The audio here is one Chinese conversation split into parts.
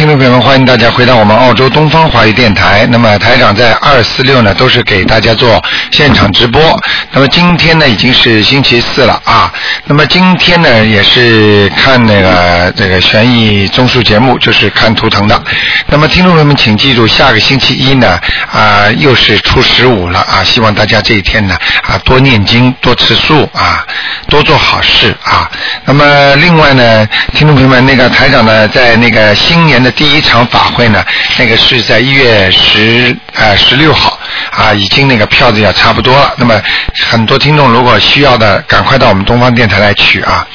听众朋友们，欢迎大家回到我们澳洲东方华语电台。那么台长在二四六呢，都是给大家做现场直播。那么今天呢，已经是星期四了啊。那么今天呢，也是看那个这个悬疑综述节目，就是看图腾的。那么听众朋友们，请记住，下个星期一呢，啊，又是初十五了啊。希望大家这一天呢，啊，多念经，多吃素啊，多做好事啊。那么另外呢，听众朋友们，那个台长呢，在那个新年的第一场法会呢，那个是在一月十呃十六号啊，已经那个票子也差不多了。那么很多听众如果需要的，赶快到我们东方电台来取啊。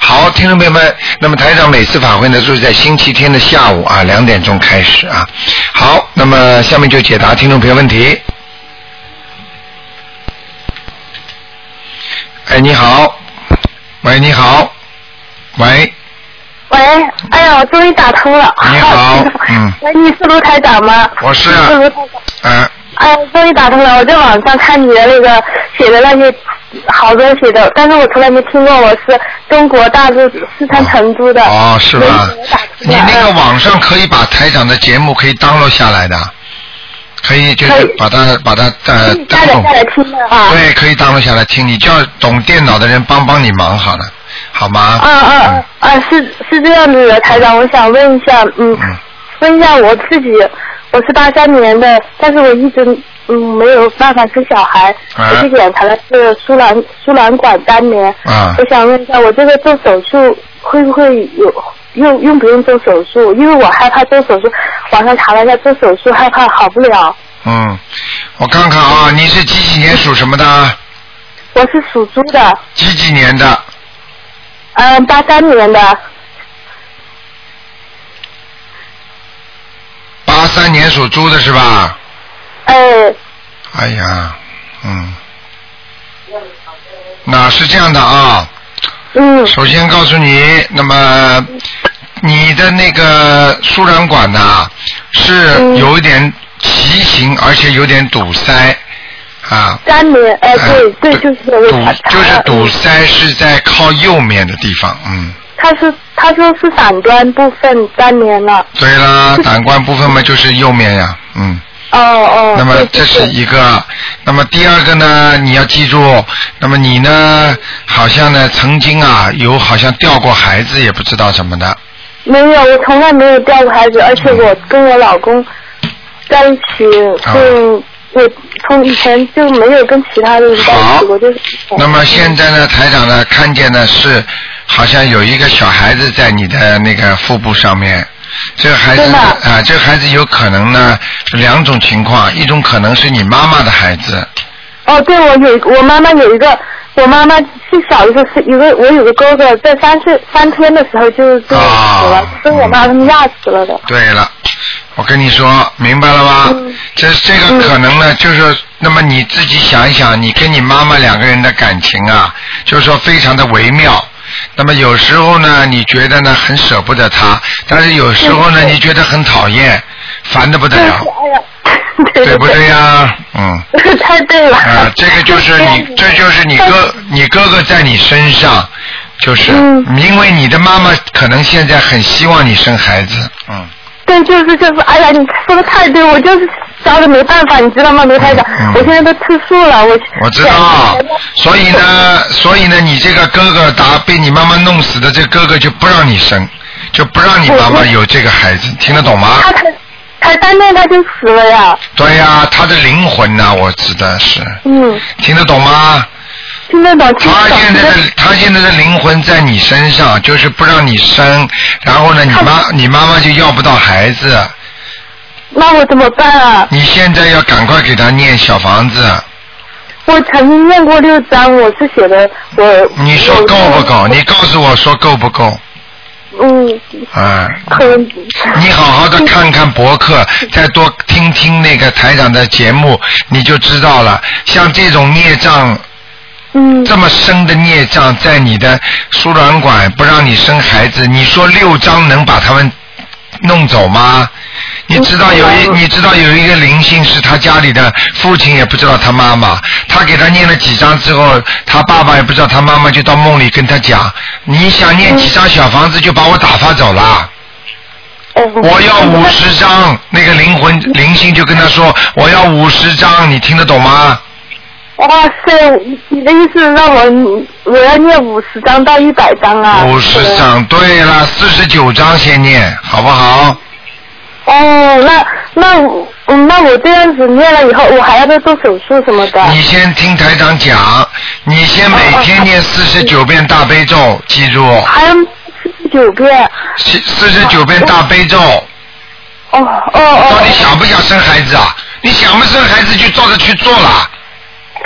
好，听众朋友们，那么台长每次法会呢，都是在星期天的下午啊两点钟开始啊。好，那么下面就解答听众朋友问题。哎，你好，喂，你好，喂，喂，哎呀，我终于打通了。你好嗯喂，你是卢台长吗？我是是卢台长。嗯、哎，终于打通了！我在网上看你的那个写的那些好多写的，但是我从来没听过。我是中国大陆四川成都的。哦，是吧你那个网上可以把台长的节目可以 download 下来的，可以就是把它把它呃嗯下载下来听的啊。对，可以 download 下来听。你叫懂电脑的人帮帮你忙好了，好吗？啊啊啊啊！是是这样子的，台长，我想问一下，嗯，嗯问一下我自己，我是八三年的，但是我一直嗯没有办法生小孩，啊我去检查的是输卵输卵管粘连。啊我想问一下，我这个做手术会不会有用用不用做手术？因为我害怕做手术，网上查了一下做手术害怕好不了。嗯，我看看啊，你是几几年属什么的？我是属猪的，几几年的？嗯，八三年的，八三年属猪的是吧？哎，哎呀，嗯，那是这样的啊。嗯，首先告诉你，那么你的那个输卵管呢、是嗯有一点畸形，而且有点堵塞啊。三年，哎，对对，就是我堵就是堵塞是在靠右面的地方，嗯。他是他说是胆端部分粘连了。对啦，胆管部分嘛就是右面呀，嗯。哦哦。那么这是一个，那么第二个呢，你要记住，那么你呢，好像呢曾经啊有好像掉过孩子，也不知道什么的，没有，我从来没有掉过孩子，而且我跟我老公在一起，啊就我从以前就没有跟其他的人在一起过，就是。那么现在呢，台长呢看见的是好像有一个小孩子在你的那个腹部上面。这个孩子啊，这个孩子有可能呢两种情况，一种可能是你妈妈的孩子，哦，对，我有我妈妈有一个，我妈妈最小的时候是一个，我有个哥哥，在三岁三天的时候就就死了，啊跟我妈他们压死了的。对了，我跟你说，明白了吗？嗯这这个可能呢，就是那么你自己想一想，你跟你妈妈两个人的感情啊，就是说非常的微妙。那么有时候呢，你觉得呢很舍不得她，但是有时候呢，你觉得很讨厌，烦的不得，了，对对不对呀？嗯。太对了。啊，这个就是你，这就是你哥，你哥哥在你身上，就是嗯因为你的妈妈可能现在很希望你生孩子，嗯。对，就是就是，哎呀，你说的太对，我就是找的没办法，你知道吗，卢台长？嗯我现在都吃素了，我。我知道，所以呢，所以呢，你这个哥哥打被你妈妈弄死的这哥哥就不让你生，就不让你妈妈有这个孩子，听得懂吗？他才才三天他就死了呀，对呀、他的灵魂呐、我指的是，嗯，听得懂吗？听得懂，他。现在的他现在的灵魂在你身上，就是不让你生，然后呢，你妈你妈妈就要不到孩子，那我怎么办啊？你现在要赶快给他念小房子，我曾经念过六章，我是写的我。你说够不够？你告诉我说够不够？嗯，啊、可。你好好的看看博客，再多听听那个台长的节目，你就知道了。像这种孽障，嗯。这么深的孽障在你的输卵管，不让你生孩子，你说六张能把他们弄走吗？你知道有一，你知道有一个灵性是他家里的父亲也不知道他妈妈，他给他念了几张之后，他爸爸也不知道他妈妈，就到梦里跟他讲，你想念几张小房子就把我打发走了。哦我要五十张，那个灵魂灵性就跟他说，我要五十张，你听得懂吗？哇塞，你的意思让我我要念五十张到一百张啊？五十张，对了，四十九张先念，好不好？哦，那那那我这样子念了以后，我还要再做手术什么的。你先听台长讲，你先每天念四十九遍大悲咒，记住，还有四十九遍。四四十九遍大悲咒。哦哦哦。到底想不想生孩子啊？你想不生孩子就照着去做了。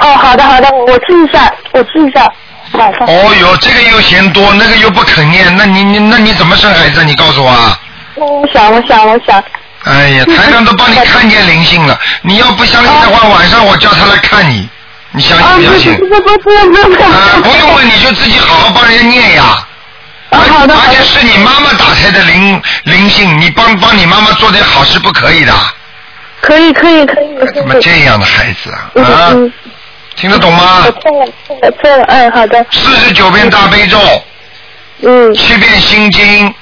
哦，好的好的，我记一下，我记一下，晚上。哦哟，这个又嫌多，那个又不肯念，那你你那你怎么生孩子啊？你告诉我啊！我想，我想，我想。哎呀，台上都帮你看见灵性了，你要不相信的话，晚上我叫他来看你，你相信啊，不不相信？不不不不用不。啊，不用问，你就自己好好帮人家念呀。啊，好的好而且。是你妈妈打胎的灵灵性，你帮帮你妈妈做点好事不可以的？可以可以可以。怎么这样的孩子啊？嗯啊，嗯，听得懂吗？我？错了错了错了，哎，好的。四十九遍大悲咒，嗯，七遍心经。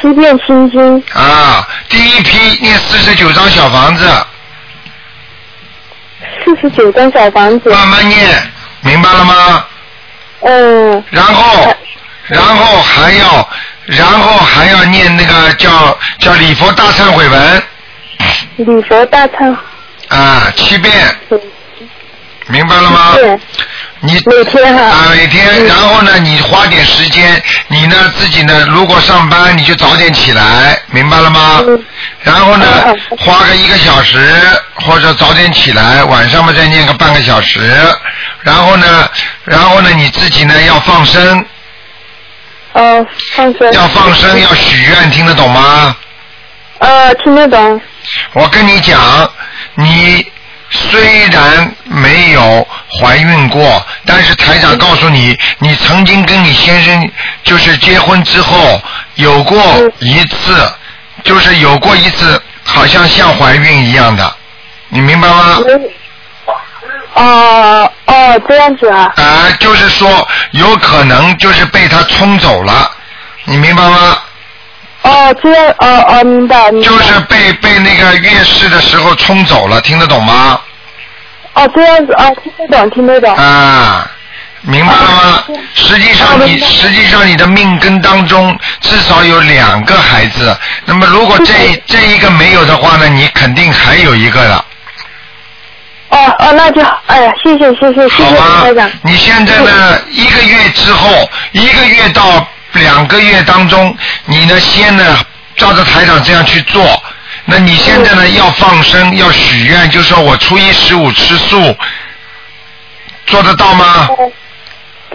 七遍心经，啊，第一批念四十九张小房子，四十九张小房子。慢慢念，明白了吗？嗯，然后，然后还要，然后还要念那个叫叫礼佛大忏悔文。礼佛大忏啊，七遍，悔明白了吗？对，你每天哈啊，每天，嗯然后呢，你花点时间，你呢自己呢，如果上班你就早点起来，明白了吗？嗯然后呢花个一个小时，或者早点起来，晚上嘛再念个半个小时，然后呢，然后呢你自己呢要放生，哦，放生。要放生，要许愿，听得懂吗？呃，听得懂。我跟你讲，你虽然没有怀孕过，但是台长告诉你，你曾经跟你先生就是结婚之后有过一次，就是有过一次，好像像怀孕一样的，你明白吗？哦哦，这样子啊。啊、就是说有可能就是被他冲走了，你明白吗？哦，这样，哦哦，明白明白。就是被被那个月事的时候冲走了，听得懂吗？哦，这样子，哦，听得懂，听得懂。啊，明白了吗？实际上你实际上你的命根当中至少有两个孩子，那么如果这这一个没有的话呢，你肯定还有一个的，哦哦，那就，哎呀，谢谢谢谢谢谢好吗台长。？你现在呢，一个月之后，一个月到两个月当中，你呢先呢照着台长这样去做。那你现在呢要放生，要许愿，就说我初一十五吃素，做得到吗？哦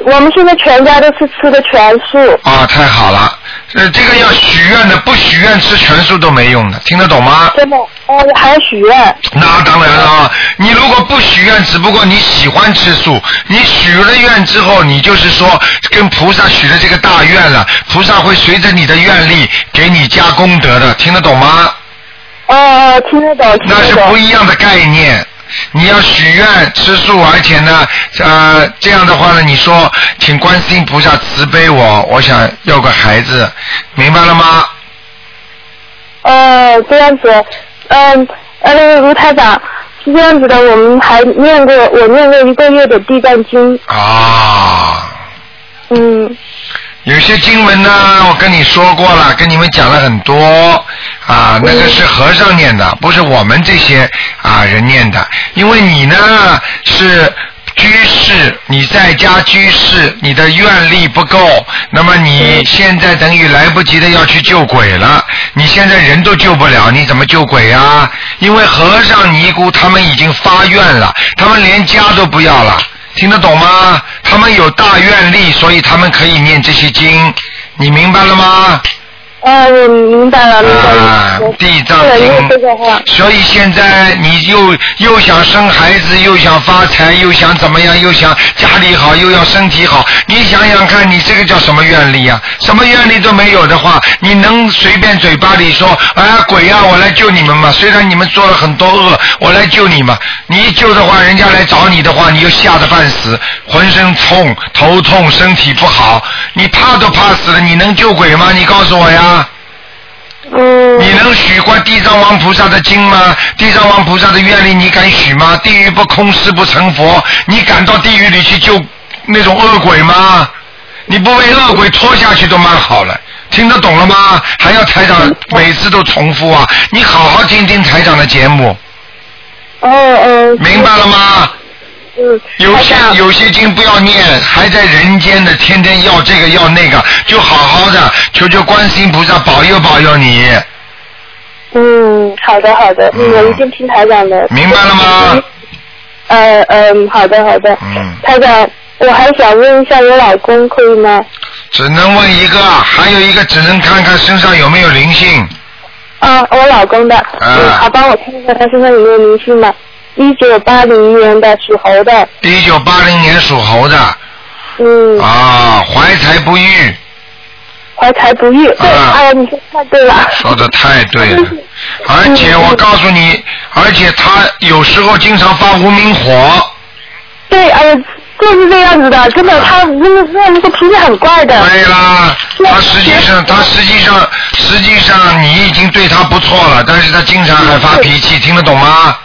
我们现在全家都是吃的全素。啊，太好了，呃，这个要许愿的，不许愿吃全素都没用的，听得懂吗？真的，哦，还要许愿。那当然了啊，你如果不许愿，只不过你喜欢吃素，你许了愿之后，你就是说跟菩萨许了这个大愿了，菩萨会随着你的愿力给你加功德的，听得懂吗？哦哦，听得懂，听那是。不一样的概念。你要许愿吃素，而且呢，呃，这样的话呢，你说，请观世音菩萨慈悲我，我想要个孩子，明白了吗？哦，这样子，嗯，呃，那个卢台长是这样子的，我们还念过，我念过一个月的地藏经，啊，嗯，有些经文呢，我跟你说过了，跟你们讲了很多啊，那个是和尚念的，不是我们这些啊人念的，因为你呢是。居士，你在家居士，你的愿力不够，那么你现在等于来不及的要去救鬼了。你现在人都救不了，你怎么救鬼啊？因为和尚尼姑他们已经发愿了，他们连家都不要了。听得懂吗？他们有大愿力，所以他们可以念这些经，你明白了吗？哦，我明白了，明白了。啊，地藏经。所以现在你又又想生孩子，又想发财，又想怎么样，又想家里好，又要身体好。你想想看，你这个叫什么愿力啊？什么愿力都没有的话，你能随便嘴巴里说，哎呀鬼啊，我来救你们嘛？虽然你们做了很多恶，我来救你嘛。你一救的话，人家来找你的话，你就吓得半死，浑身痛，头痛，身体不好，你怕都怕死了，你能救鬼吗？你告诉我呀。嗯。你能许过地藏王菩萨的经吗？地藏王菩萨的愿力你敢许吗？地狱不空，誓不成佛。你敢到地狱里去救那种恶鬼吗？你不被恶鬼拖下去都蛮好了。听得懂了吗？还要台长每次都重复啊！你好好听听台长的节目。哦哦。明白了吗？嗯。有些有些经不要念，还在人间的，天天要这个要那个，就好好的求求观世音菩萨保佑保佑你。嗯，好的好的，嗯，我一定听台长的。明白了吗？呃嗯，好的好的。嗯。台长，我还想问一下我老公，可以吗？只能问一个，还有一个只能看看身上有没有灵性。啊，我老公的。啊。好，帮我看一下他身上有没有灵性吗？一九八零年的属猴的。一九八零年属猴的。嗯。啊，怀才不遇。怀才不遇，对，哎呀，你说太对了。说的太对了，而且我告诉你，而且他有时候经常发无名火。对，哎呀。就是这样子的，真的，他那个那那个脾气很怪的。对啦，他实际上他实际上实际上你已经对他不错了，但是他经常还发脾气，听得懂吗？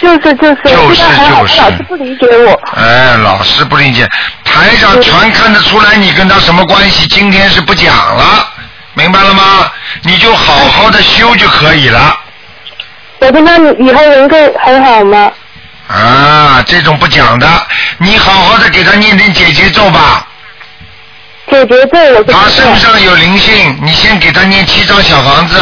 就是就是。就是就是。老师不理解我。哎，老师不理解，台上全看得出来你跟他什么关系，今天是不讲了，明白了吗？你就好好的修就可以了。我跟他以后能够很好吗？啊，这种不讲的，你好好的给他念点解结咒吧。解结咒，我他身上有灵性，你先给他念七张小房子。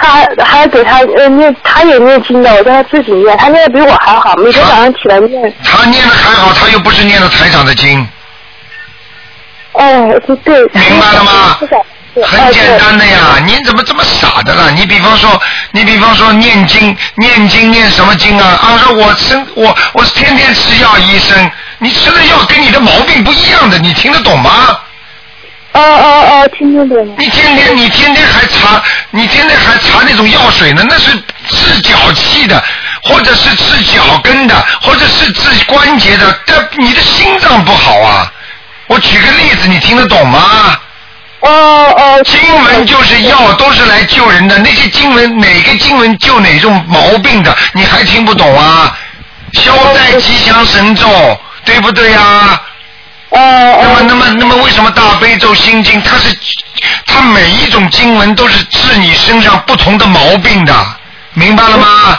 他还给他呃念，他也念经的，我叫他自己念，他念的比我还好，每天早上起来念。他念的还好，他又不是念的台长的经。哦，对。明白了吗？很简单的呀，你怎么这么傻的了？你比方说，你比方说念经，念经念什么经啊？啊，说我生我我是天天吃药，医生，你吃的药跟你的毛病不一样的，你听得懂吗？哦哦哦，听得懂。你天天你天天还查，你天天还查那种药水呢？那是治脚气的，或者是治脚跟的，或者是治关节的，但你的心脏不好啊。我举个例子，你听得懂吗？哦哦，经文就是药，都是来救人的。那些经文哪个经文救哪种毛病的？你还听不懂啊？消灾吉祥神咒，对不对呀？哦哦。那么，那么，那么，为什么大悲咒心经它是它每一种经文都是治你身上不同的毛病的？明白了吗？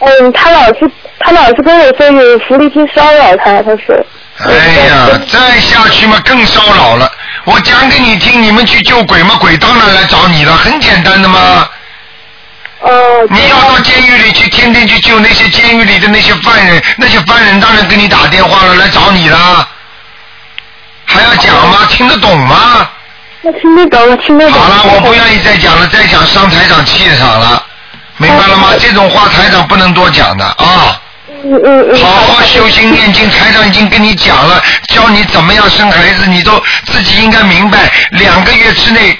嗯，他老是他老是跟我说有狐狸去骚扰他，他说。哎呀，再下去嘛更骚扰了。我讲给你听，你们去救鬼嘛，鬼当然来找你了，很简单的嘛。哦。你要到监狱里去，天天去救那些监狱里的那些犯人，那些犯人当然给你打电话了，来找你了。还要讲吗？听得懂吗？我听得懂，听得懂。好了，我不愿意再讲了，再讲伤台长气场了，明白了吗？这种话台长不能多讲的啊。嗯嗯嗯。好好修心念经，台长已经跟你讲了，教你怎么样生孩子，你都自己应该明白。两个月之内，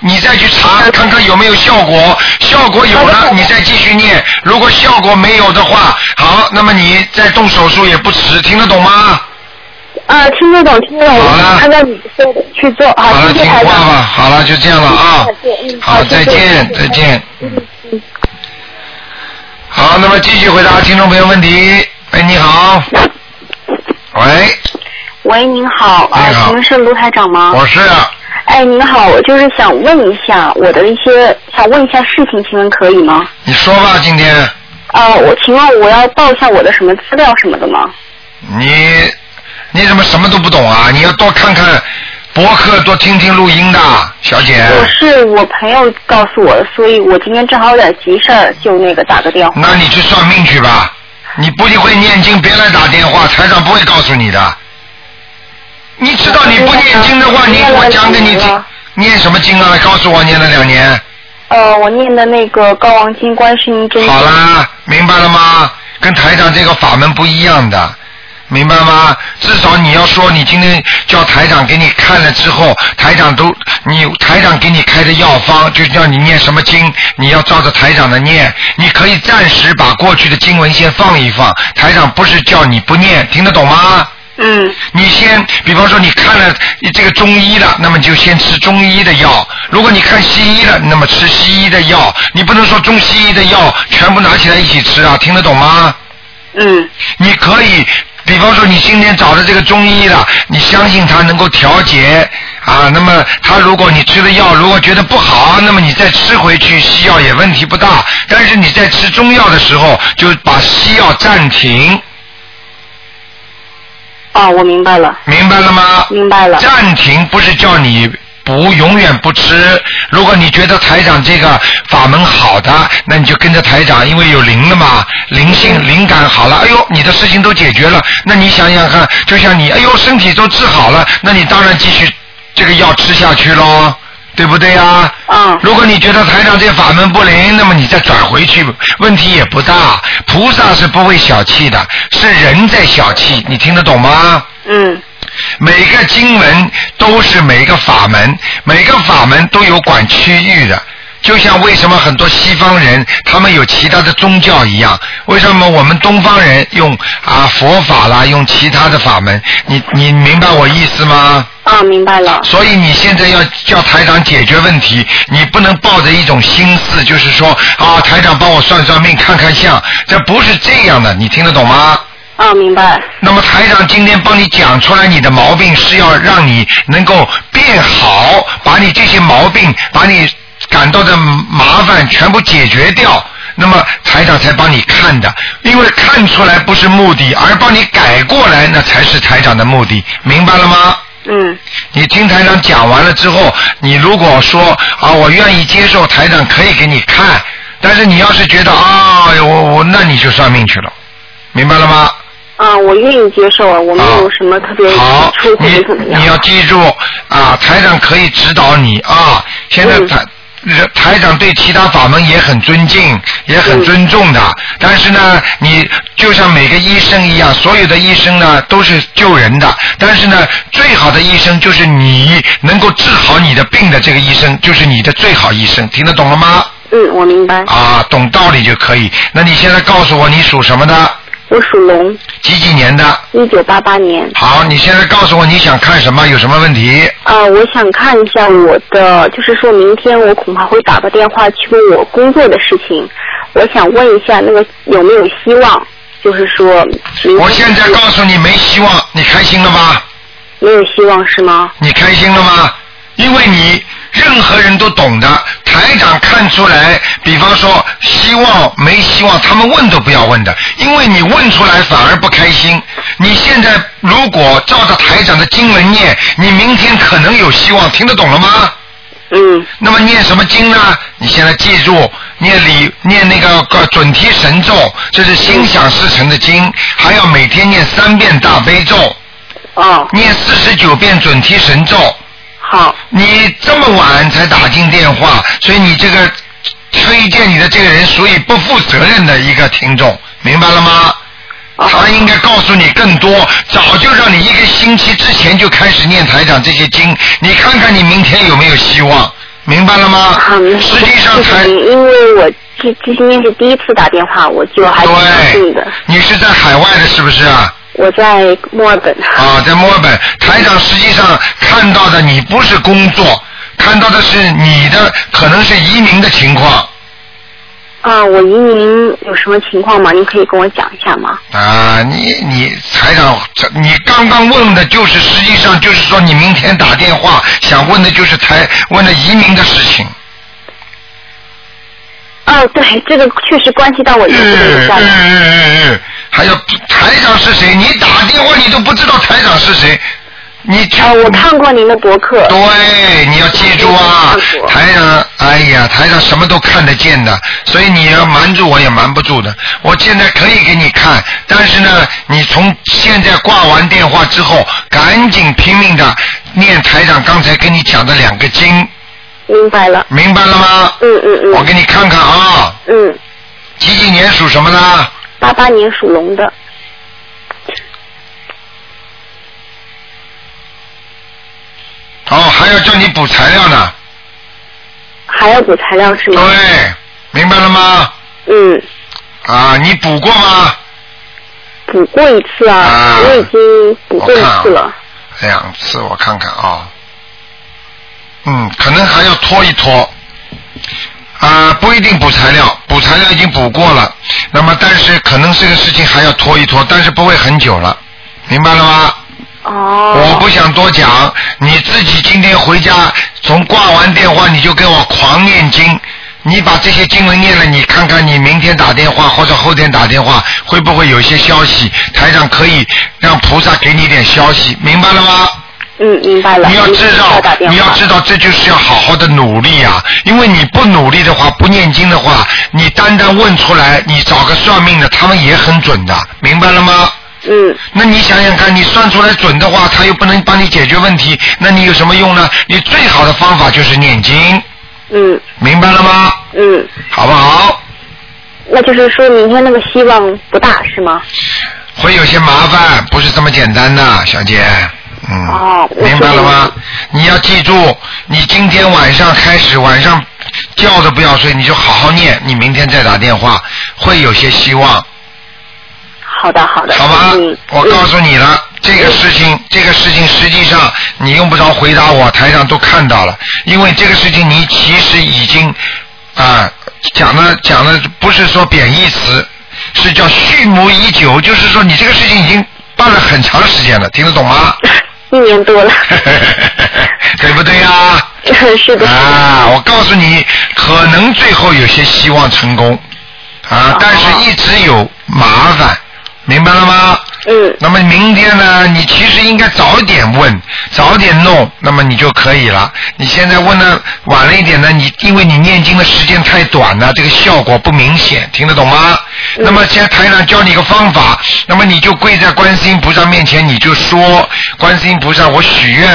你再去查看看有没有效果，效果有了，你再继续念。如果效果没有的话，好，那么你再动手术也不迟，听得懂吗？啊，听得懂，听得懂。好了。按照你说的去做，好，了，谢谢台长。好了，听话吧，好了，就这样了啊。好，再见，再见。嗯嗯。好，那么继续回答听众朋友问题。哎，你好。喂。喂，您好。你好。请问是卢台长吗？我是。哎，您好，我就是想问一下我的一些，想问一下事情，请问可以吗？你说吧，今天。啊，我请问我要报一下我的什么资料什么的吗？你你怎么什么都不懂啊？你要多看看。博客多听听录音的，小姐。我是我朋友告诉我的，所以我今天正好有点急事儿，就那个打个电话。那你去算命去吧，你不会念经，别来打电话，台长不会告诉你的。你知道你不念经的话，你我讲给你听，念什么经啊？告诉我念了两年。呃，我念的那个高王经观世音真。好啦，明白了吗？跟台长这个法门不一样的。明白吗？至少你要说，你今天叫台长给你看了之后，台长都你台长给你开的药方，就叫你念什么经，你要照着台长的念。你可以暂时把过去的经文先放一放，台长不是叫你不念，听得懂吗？嗯你先，比方说你看了这个中医了，那么就先吃中医的药；如果你看西医了，那么吃西医的药。你不能说中西医的药全部拿起来一起吃啊，听得懂吗？嗯你可以，比方说你今天找的这个中医了，你相信他能够调节啊，那么他如果你吃的药，如果觉得不好，那么你再吃回去西药也问题不大。但是你在吃中药的时候，就把西药暂停，哦，我明白了，明白了吗？明白了。暂停不是叫你不永远不吃。如果你觉得台长这个法门好的，那你就跟着台长，因为有灵了嘛，灵性灵感好了，哎呦，你的事情都解决了。那你想想看，就像你，哎呦，身体都治好了，那你当然继续这个药吃下去喽。对不对呀？嗯如果你觉得台长这法门不灵，那么你再转回去，问题也不大。菩萨是不会小气的，是人在小气，你听得懂吗？嗯每个经文都是每个法门，每个法门都有管区域的。就像为什么很多西方人他们有其他的宗教一样，为什么我们东方人用啊佛法啦，用其他的法门？你你明白我意思吗？啊，明白了。所以你现在要叫台长解决问题，你不能抱着一种心思，就是说啊，台长帮我算算命、看看相，这不是这样的，你听得懂吗？啊，明白。那么台长今天帮你讲出来你的毛病，是要让你能够变好，把你这些毛病，把你感到的麻烦全部解决掉。那么台长才帮你看的，因为看出来不是目的，而帮你改过来，那才是台长的目的，明白了吗？嗯你听台长讲完了之后，你如果说啊，我愿意接受台长可以给你看，但是你要是觉得啊，我我那你就算命去了，明白了吗？啊，我愿意接受啊，我没有什么特别好你。你要记住啊，台长可以指导你啊。现在嗯台、台长对其他法门也很尊敬，也很尊重的。但是呢，你就像每个医生一样，所有的医生呢都是救人的。但是呢，最好的医生就是你能够治好你的病的这个医生，就是你的最好医生。听得懂了吗？嗯，我明白。啊，懂道理就可以。那你现在告诉我，你属什么的？我属龙，几几年的？一九八八年。好，你现在告诉我你想看什么，有什么问题？啊，我想看一下我的，就是说明天我恐怕会打个电话去问我工作的事情，我想问一下那个有没有希望，就是说我现在告诉你没希望，你开心了吗？没有希望是吗？你开心了吗？因为你任何人都懂的，台长看出来，比方说希望没希望，他们问都不要问的，因为你问出来反而不开心。你现在如果照着台长的经文念，你明天可能有希望，听得懂了吗？嗯那么念什么经呢？你现在记住，念礼念那个个准提神咒，这是心想事成的经，还要每天念三遍大悲咒，哦，念四十九遍准提神咒。好，你这么晚才打进电话，所以你这个推荐你的这个人属于不负责任的一个听众，明白了吗？哦他应该告诉你更多，早就让你一个星期之前就开始念台长这些经，你看看你明天有没有希望，明白了吗实际上谢谢台您因为我这这今天是第一次打电话，我就还挺高兴对的。，你是在海外的，是不是啊？我在墨尔本。啊，在墨尔本，台长实际上看到的你不是工作，看到的是你的可能是移民的情况。啊，我移民有什么情况吗？您可以跟我讲一下吗？啊，你你台长，这你刚刚问的就是实际上就是说你明天打电话想问的就是台问的移民的事情。哦，对，这个确实关系到我移民的嗯。嗯嗯嗯，还有台长是谁？你打电话你都不知道台长是谁，你就啊，我看过您的博客。对，你要记住啊台长，哎呀，台长什么都看得见的，所以你要瞒住我也瞒不住的。我现在可以给你看，但是呢，你从现在挂完电话之后，赶紧拼命的念台长刚才跟你讲的两个经，明白了。明白了吗？嗯嗯嗯。我给你看看啊，嗯，几几年属什么的？八八年属龙的。哦，还要叫你补材料呢。还要补材料是吗？对，明白了吗？嗯，啊，你补过吗？补过一次啊，啊我已经补过一次了。两次，我看看啊、嗯，可能还要拖一拖。啊，不一定补材料，补材料已经补过了。那么，但是可能这个事情还要拖一拖，但是不会很久了，明白了吗？哦。我不想多讲，你自己今天回家从挂完电话你就给我狂念经，你把这些经文念了，你看看你明天打电话或者后天打电话会不会有一些消息？台长可以让菩萨给你点消息，明白了吗？嗯，明白了。你要知道你要知道，这就是要好好的努力啊！因为你不努力的话，不念经的话，你单单问出来，你找个算命的，他们也很准的，明白了吗？嗯。那你想想看，你算出来准的话，他又不能帮你解决问题，那你有什么用呢？你最好的方法就是念经，嗯明白了吗？嗯，好不好？那就是说明天那个希望不大是吗？会有些麻烦，不是这么简单的，小姐。嗯，哦明白了吗？你要记住，你今天晚上开始，晚上觉都不要睡，你就好好念，你明天再打电话，会有些希望，好的好的。好吧嗯。？我告诉你了，这个事情，这个事情实际上你用不着回答我，台上都看到了，因为这个事情你其实已经啊讲的讲的不是说贬义词，是叫蓄谋已久，就是说你这个事情已经办了很长时间了，听得懂吗？一年多了。对不对呀、是的。啊，我告诉你，可能最后有些希望成功啊，但是一直有麻烦，明白了吗？嗯。那么明天呢，你其实应该早点问，早点弄，那么你就可以了。你现在问的晚了一点呢，你因为你念经的时间太短了，这个效果不明显，听得懂吗？那么现在台长教你一个方法，那么你就跪在观世音菩萨面前，你就说：观世音菩萨，我许愿。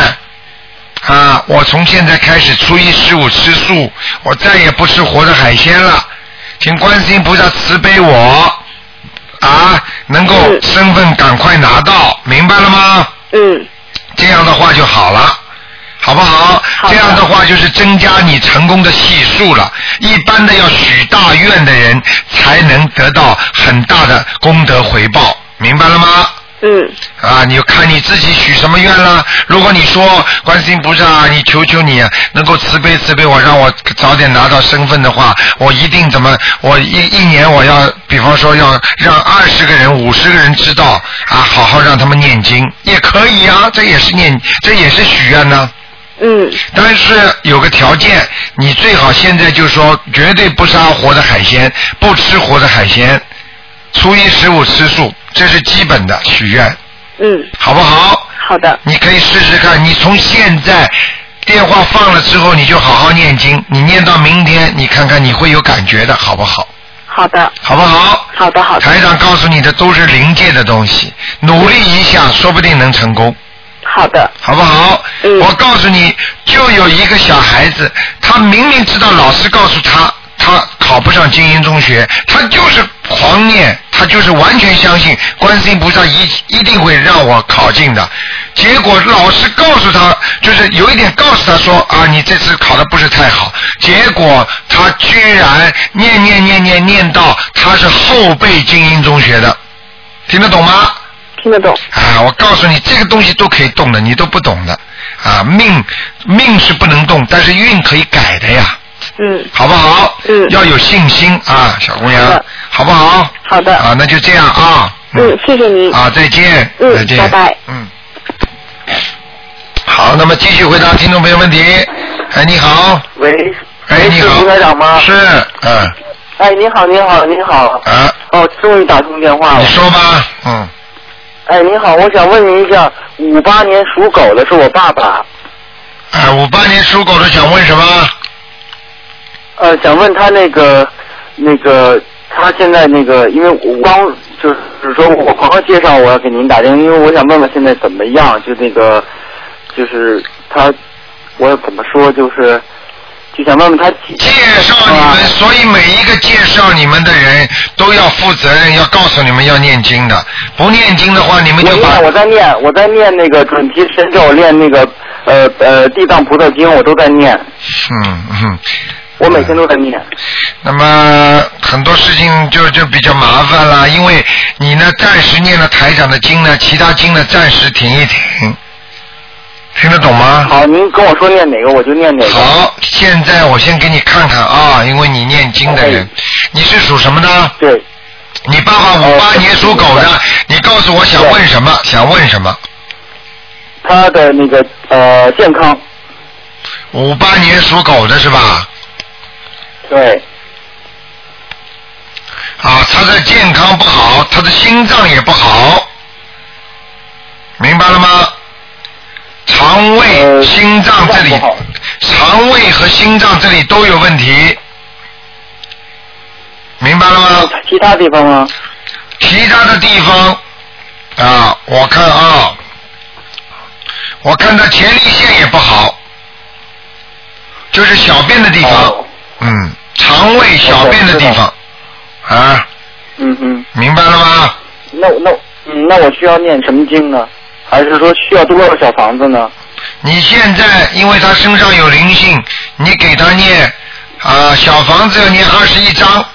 啊，我从现在开始初一十五吃素，我再也不吃活的海鲜了，请观世音菩萨慈悲我，啊，能够身份赶快拿到，明白了吗？嗯。这样的话就好了。好不好？这样的话就是增加你成功的系数了。一般的要许大愿的人才能得到很大的功德回报，明白了吗？嗯。啊，你就看你自己许什么愿了。如果你说观世音菩萨，你求求你能够慈悲慈悲我，让我早点拿到身份的话，我一定怎么，我一一年我要，比方说要让二十个人、五十个人知道啊，好好让他们念经也可以啊，这也是念，这也是许愿呢。嗯。但是有个条件，你最好现在就说绝对不杀活的海鲜，不吃活的海鲜，初一十五吃素，这是基本的许愿。嗯。好不好？好的。你可以试试看，你从现在电话放了之后，你就好好念经，你念到明天，你看看你会有感觉的，好不好？好的。好不好？好的好的。台长告诉你的都是灵界的东西，努力一下，说不定能成功。好的。好不好？嗯。我告诉你，就有一个小孩子，他明明知道老师告诉他，他考不上精英中学，他就是狂念，他就是完全相信观世音菩萨一一定会让我考进的。结果老师告诉他，就是有一点告诉他说啊，你这次考的不是太好。结果他居然念念念念念到他是后备精英中学的，听得懂吗？听得懂。啊，我告诉你，这个东西都可以动的，你都不懂的。啊，命命是不能动，但是运可以改的呀，嗯。好不好？嗯。要有信心啊，小姑娘，好不好？好的。啊，那就这样啊。嗯，谢谢您。啊，再见。嗯再见。拜拜。嗯。好，那么继续回答听众朋友问题。哎，你好。喂。哎，你好。是卢台长吗？是，嗯。哎，你好，你好，你好。啊。哦，终于打通电话了。你说吧，嗯。哎，你好，我想问您一下，五八年属狗的是我爸爸，哎，五八年属狗的想问什么？呃，想问他那个那个他现在那个，因为我刚就是说我朋友介绍我要给您打电话，因为我想问问现在怎么样，就那个就是他，我怎么说就是就想问问他介绍你们，所以每一个介绍你们的人都要负责任，要告诉你们要念经的。不念经的话，你们就把我在念，我在念那个准提神咒，念那个呃呃地藏菩萨经，我都在念，嗯嗯。我每天都在念。那么很多事情就就比较麻烦了，因为你呢暂时念了台长的经呢，其他经呢暂时停一停，听得懂吗？好，您跟我说念哪个我就念哪个。好，现在我先给你看看啊，因为你念经的人，你是属什么的？对，你爸爸五八年属狗的，你告诉我想问什么？想问什么？他的那个呃健康，五八年属狗的是吧？对，啊，他的健康不好，他的心脏也不好，明白了吗？肠胃、呃心脏这里肠胃和心脏这里都有问题，明白了吗？其他地方吗？其他的地方啊，我看啊，我看他前列腺也不好，就是小便的地方，哦嗯，肠胃、小便的地方，啊，嗯嗯，明白了吗？那那嗯，那我需要念什么经呢？还是说需要多少小房子呢？你现在因为他身上有灵性，你给他念啊、小房子要念二十一章。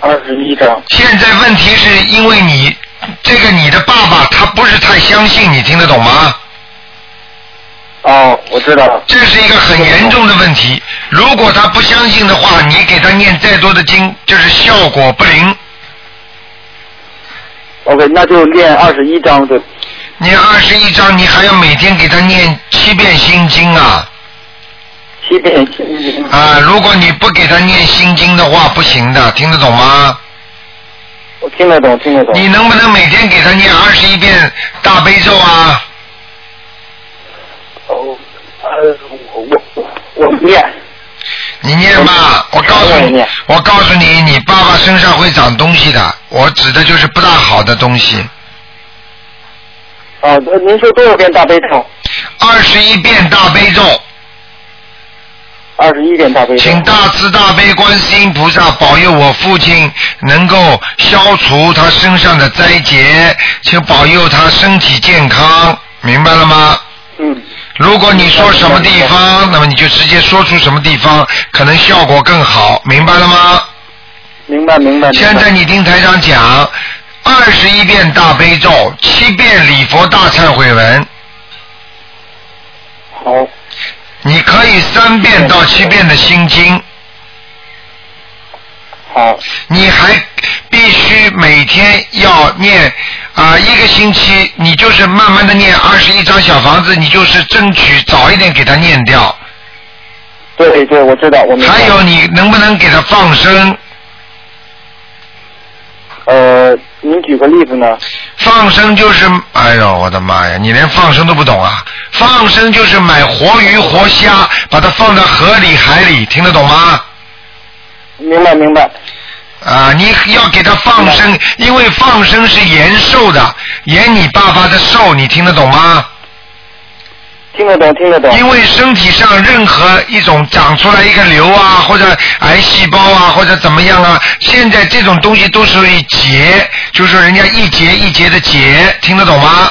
二十一张。现在问题是因为你这个你的爸爸他不是太相信，你听得懂吗？哦，我知道了。这是一个很严重的问题。如果他不相信的话，你给他念再多的经，就是效果不灵。OK，那就念二十一章对。念二十一章，你还要每天给他念七遍心经啊七遍心经。啊！如果你不给他念心经的话，不行的，听得懂吗？我听得懂，听得懂。你能不能每天给他念二十一遍大悲咒啊？哦，呃，我我我念。你念吧，我告诉你我告诉你，你爸爸身上会长东西的。我指的就是不大好的东西。啊，那您说多少遍大悲咒？二十一遍大悲咒，二十一遍大悲咒。请大慈大悲观世音菩萨保佑我父亲能够消除他身上的灾劫，请保佑他身体健康，明白了吗？嗯，如果你说什么地方，那么你就直接说出什么地方，可能效果更好，明白了吗？明白明白。现在你听台长讲，二十一遍大悲咒，七遍礼佛大忏悔文，好，你可以三遍到七遍的心经，好，你还必须每天要念啊、一个星期你就是慢慢的念二十一张小房子，你就是争取早一点给他念掉。对对，我知道，我明白。还有你能不能给他放生？呃，您举个例子呢？放生就是，哎呦，我的妈呀，你连放生都不懂啊！放生就是买活鱼活虾，把它放到河里海里，听得懂吗？明白明白。啊，你要给他放生，因为放生是延寿的，延你爸爸的寿，你听得懂吗？听得懂，听得懂。因为身体上任何一种长出来一个瘤啊，或者癌细胞啊，或者怎么样啊，现在这种东西都属于结，就是人家一节一节的结，听得懂吗？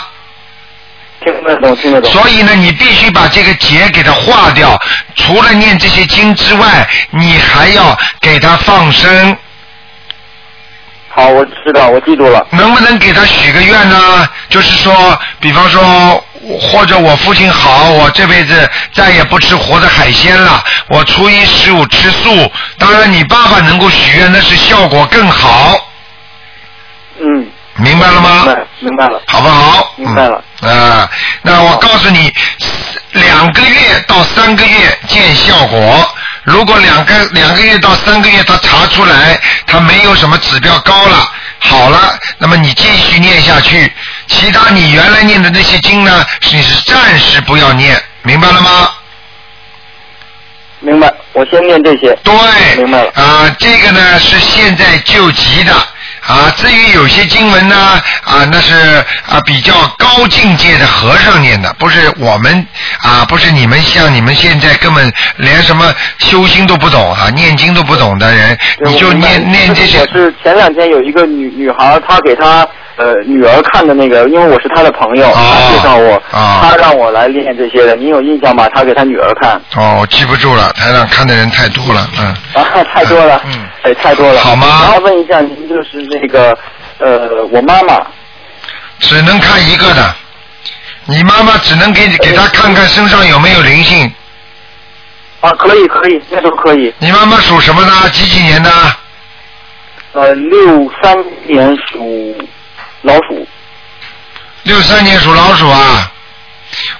听得懂，听得懂。所以呢，你必须把这个结给它化掉。除了念这些经之外，你还要给它放生。好，我知道，我记住了。能不能给他许个愿呢？就是说，比方说，或者我父亲好，我这辈子再也不吃活的海鲜了，我初一十五吃素。当然，你爸爸能够许愿，那是效果更好，嗯，明白了吗？明白明白了。好不好？明白了嗯啊，那我告诉你，两个月到三个月见效果。如果两个两个月到三个月他查出来他没有什么指标高了，好了，那么你继续念下去。其他你原来念的那些经呢，你是暂时不要念，明白了吗？明白，我先念这些。对，明白了啊、这个呢是现在救急的啊。至于有些经文呢啊，那是啊比较高境界的和尚念的，不是我们啊，不是你们像你们现在根本连什么修心都不懂啊，念经都不懂的人，你就念念这些我是前两天有一个女女孩，她给她呃女儿看的那个，因为我是他的朋友，哦他介绍我，哦他让我来练这些的。您有印象吗？他给他女儿看。哦，我记不住了，台上看的人太多了，嗯。啊，太多了，嗯哎，太多了。好吗然后问一下您，就是那个，呃，我妈妈，只能看一个的。你妈妈只能给你给她看看身上有没有灵性。啊，可以可以，那都可以。你妈妈属什么呢？几几年的？呃，六三年属老鼠，六三年属老鼠啊。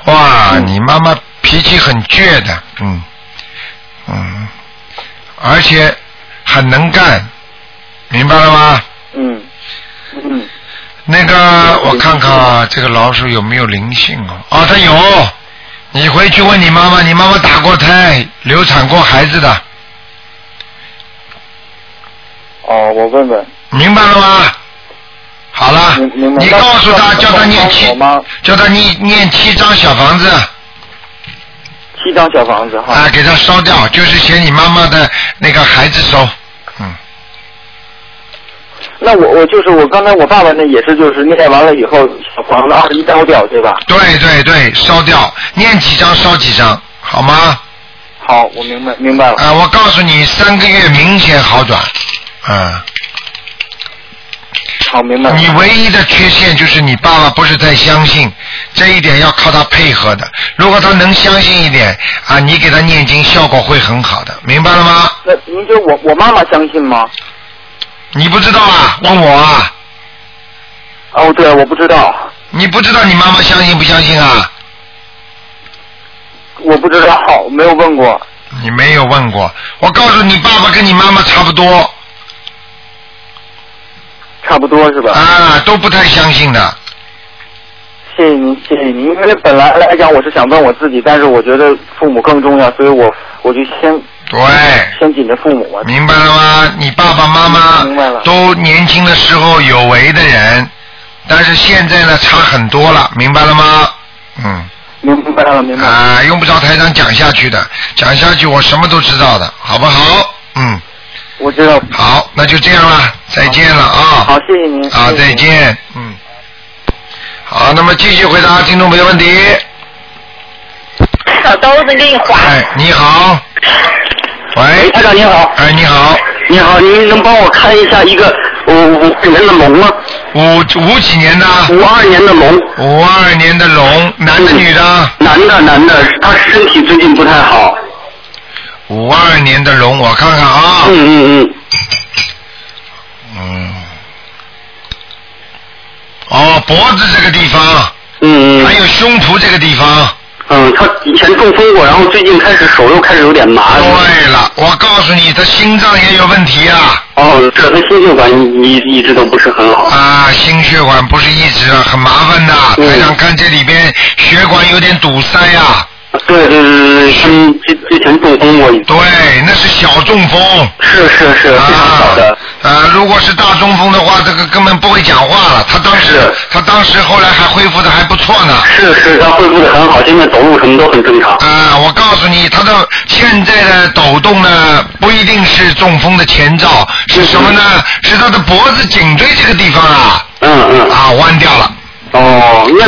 哇，嗯你妈妈脾气很倔的，嗯嗯，而且很能干，明白了吗？嗯嗯，那个，我看看啊，这个老鼠有没有灵性哦？哦，它有。你回去问你妈妈，你妈妈打过胎，流产过孩子的，哦，我问问。明白了吗？好了你告诉他，叫他念七，叫他念念七张小房子，七张小房子哈。啊，给他烧掉，就是写你妈妈的那个孩子收，嗯，那我我就是我刚才我爸爸那也是就是念完了以后，小房子二十一烧掉对吧？对对对，烧掉，念几张烧几张，好吗？好，我明白明白了。啊，我告诉你，三个月明显好转，嗯。好，明白。你唯一的缺陷就是你爸爸不是太相信，这一点要靠他配合的。如果他能相信一点啊，你给他念经效果会很好的，明白了吗？那您就我我妈妈相信吗？你不知道啊？问我啊？哦，对，我不知道，你不知道你妈妈相信不相信啊？我不知道，没有问过。你没有问过，我告诉你，爸爸跟你妈妈差不多差不多是吧？啊，都不太相信的。谢谢您，谢谢您。因为本来来讲我是想问我自己，但是我觉得父母更重要，所以我我就先对，先紧着父母。明白了吗？你爸爸妈妈明白了都年轻的时候有为的人，但是现在呢差很多了，明白了吗？嗯。明白了，明白了。啊，用不着台长讲下去的，讲下去我什么都知道的，好不好？嗯，我知道。好，那就这样了，再见了啊！好，谢谢您。啊。再见，嗯。好，那么继续回答听众朋友问题。小刀子给你划。哎，你好，喂，台长你好，哎，你好，你好，您能帮我看一下一个五五五年的龙吗？五五几年的？五二年的龙，五二年的龙，男的女的？男的男的，他身体最近不太好。五二年的龙，我看看啊，嗯嗯嗯，嗯，哦，脖子这个地方，嗯嗯还有胸脯这个地方。嗯，他以前中风过，然后最近开始手又开始有点麻。对了，我告诉你，他心脏也有问题啊！哦，这他心血管一一直都不是很好。啊，心血管不是一直啊，很麻烦的。嗯台长看这里边血管有点堵塞啊。对对对对，他之之前中风过一次。对，那是小中风。是是是，非常好的。啊，如果是大中风的话，这个根本不会讲话了。他当时，他当时后来还恢复的还不错呢。是是，他恢复的很好，现在走路什么都很正常。啊，我告诉你，他的现在的抖动呢，不一定是中风的前兆，是什么呢？是他的脖子颈椎这个地方啊，嗯嗯。啊弯掉了。哦，那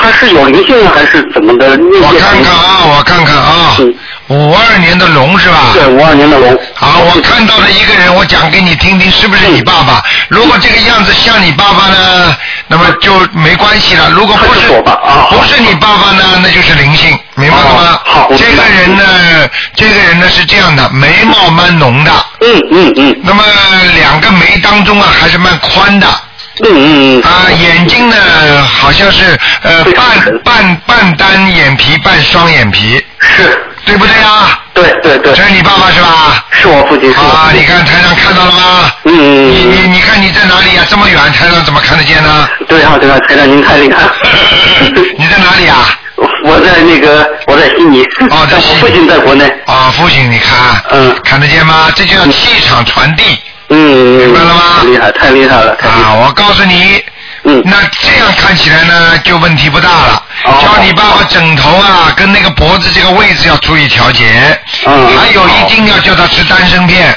他是有灵性还是怎么的？我看看啊，我看看啊嗯，五二年的龙是吧？对，五二年的龙。好，我看到了一个人，我讲给你听听，是不是你爸爸？如果这个样子像你爸爸呢，那么就没关系了。如果不是我爸啊不是你爸爸呢，那就是灵性，明白了吗？哦好这个人呢，这个人呢是这样的，眉毛蛮浓的，嗯嗯嗯那么两个眉当中啊还是蛮宽的。嗯嗯嗯。啊，眼睛呢好像是呃半半半单眼皮，半双眼皮，是。对不对啊？对对对这。是你爸爸是吧？是我父亲。啊，你看台上看到了吗？嗯嗯你你嗯你看你在哪里呀、这么远，台上怎么看得见呢？嗯。对啊对啊，台上您太厉害了。你在哪里啊、我在那个我在悉尼。哦在悉尼我父亲在国内。啊？父亲，你看，嗯看得见吗？这就叫气场传递嗯。明白了吗厉害，太厉害了，啊！了。我告诉你，嗯。那这样看起来呢，就问题不大了。哦叫你爸爸枕头啊，跟那个脖子这个位置要注意调节。嗯还有一定要叫他吃丹参片。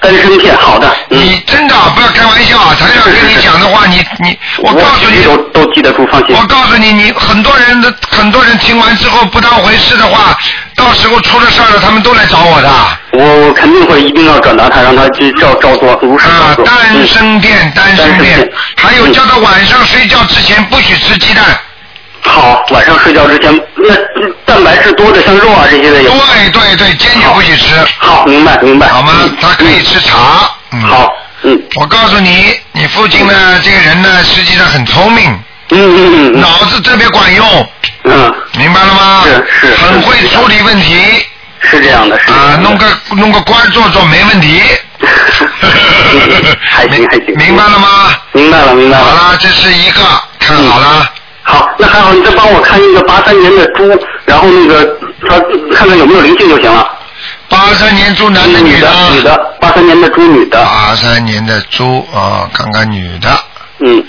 丹参片，好的。嗯。你真的不要开玩笑笑啊！台长跟你讲的话，你你，我告诉你，都都记得住，放心。我告诉你，你很多人的很多人听完之后不当回事的话，到时候出了事儿了，他们都来找我的。我我肯定会一定要转达他，让他去照照做，如实啊照，做。丹参片，丹参片丹参片，还有叫他晚上睡觉之前不许吃鸡蛋。好，晚上睡觉之前，那嗯蛋白质多的像肉啊这些的也。对对对，坚决不许吃。好，明白明白。好吗？他可以吃茶。嗯。好，嗯我告诉你，你父亲呢，这个人呢，实际上很聪明，嗯嗯嗯脑子特别管用，嗯，明白了吗？是是是很会处理问题是这样的，啊，弄个弄个官儿做做没问题。还行还行。明白了吗？明白了明白了。好了，这是一个，看好了。好，那还好，你再帮我看一个八三年的猪，然后那个他看看有没有灵性就行了。八三年猪男的女的？女的，八三年的猪女的。八三年的猪啊，看看女的。嗯。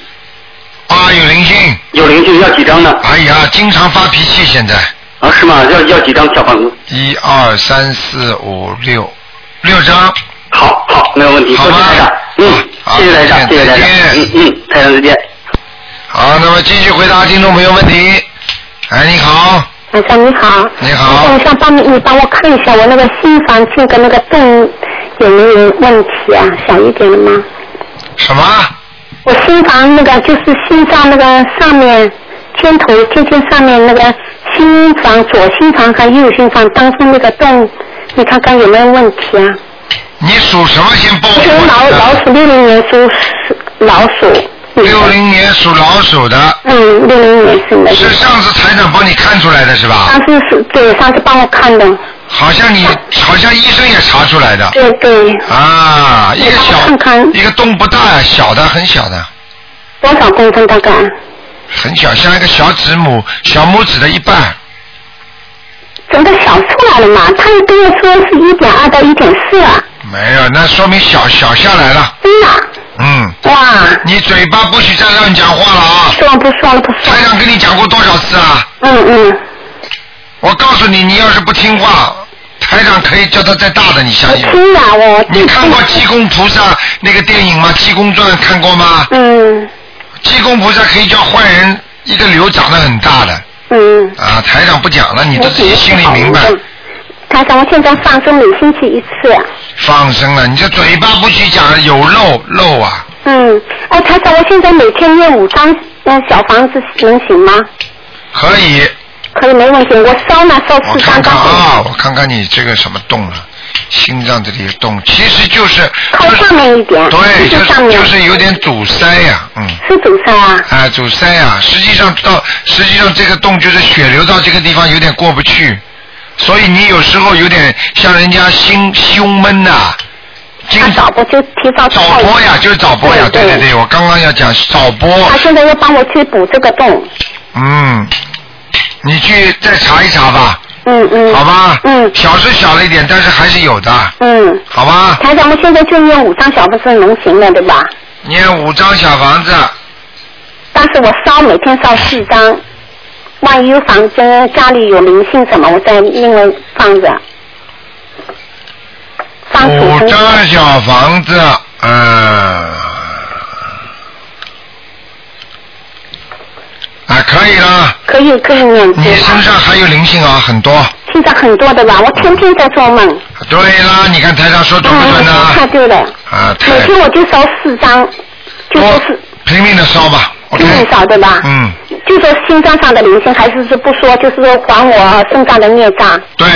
啊，有灵性。有灵性，要几张呢？哎呀，经常发脾气，现在。啊，是吗？要要几张小房子？一二三四五六，六张。好好，没有问题。好吗谢谢台长。嗯，好谢谢台长，再见谢谢台长。再见嗯嗯，台长再见。好，那么继续回答听众朋友问题。哎，你好，晚上你好。你好我想帮你，你帮我看一下我那个新房子跟那个洞有没有问题啊？小一点的吗？什么？我心房那个就是心脏那个上面肩头尖尖上面那个心房左心房和右心房当中那个洞，你看看有没有问题啊？你属什么？先报我是老老鼠六零年属老鼠。六零年属老鼠的，嗯，六零年生的。是上次台长帮你看出来的是吧？上次是对上次帮我看的。好像你好像医生也查出来的。对对。啊，一个小看看一个洞不大呀，小的很小的，多少公分大概？很小，像一个小指拇小拇指的一半。整个小出来了嘛？他又跟我说是一点二到一点四啊。没有，那说明小小下来了。真的？嗯。哇！你嘴巴不许再乱讲话了啊！说不说了不说。台长跟你讲过多少次啊？嗯嗯。我告诉你，你要是不听话，台长可以叫他再大的，你相信吗？听啊，我。你看过《济公菩萨》那个电影吗？《济公传》看过吗？嗯。济公菩萨可以叫坏人一个瘤长得很大的。嗯。啊，台长不讲了，你都自己心里明白。台长，我现在放生每星期一次。放生了，你这嘴巴不许讲有漏漏啊！嗯，哎，台长，我现在每天念五张那小房子能行吗？可以，可以，没问题。我烧呢烧我看看。啊，我看看你这个什么洞了，心脏这里有洞，其实就是靠上面一点。对，就就是。就是有点阻塞呀、嗯。是堵塞啊。啊，阻塞呀、实际上到实际上这个洞就是血流到这个地方有点过不去，所以你有时候有点像人家心胸闷呐、经他早播就提早早播呀，就是早播呀，对对对，我刚刚要讲早播，他现在要帮我去补这个洞。嗯，你去再查一查吧，嗯嗯。好吧？嗯。小是小了一点，但是还是有的，嗯。好吧？台长，我现在就念五张小房子能行了，对吧？念五张小房子，但是我烧每天烧四张，万一有房间家里有灵性什么，我再另外放着。放五张小房子，嗯，啊，可以啦。可以可以念你身上还有灵性啊，很多。现在很多的吧，我天天在做梦。对啦，你看台上说对不对呢？太对了，啊，太每天我就烧四张，就说是拼命的烧吧。拼命烧对吧？嗯，就说心脏上的灵性，还是是不说，就是说还我身上的孽障。对，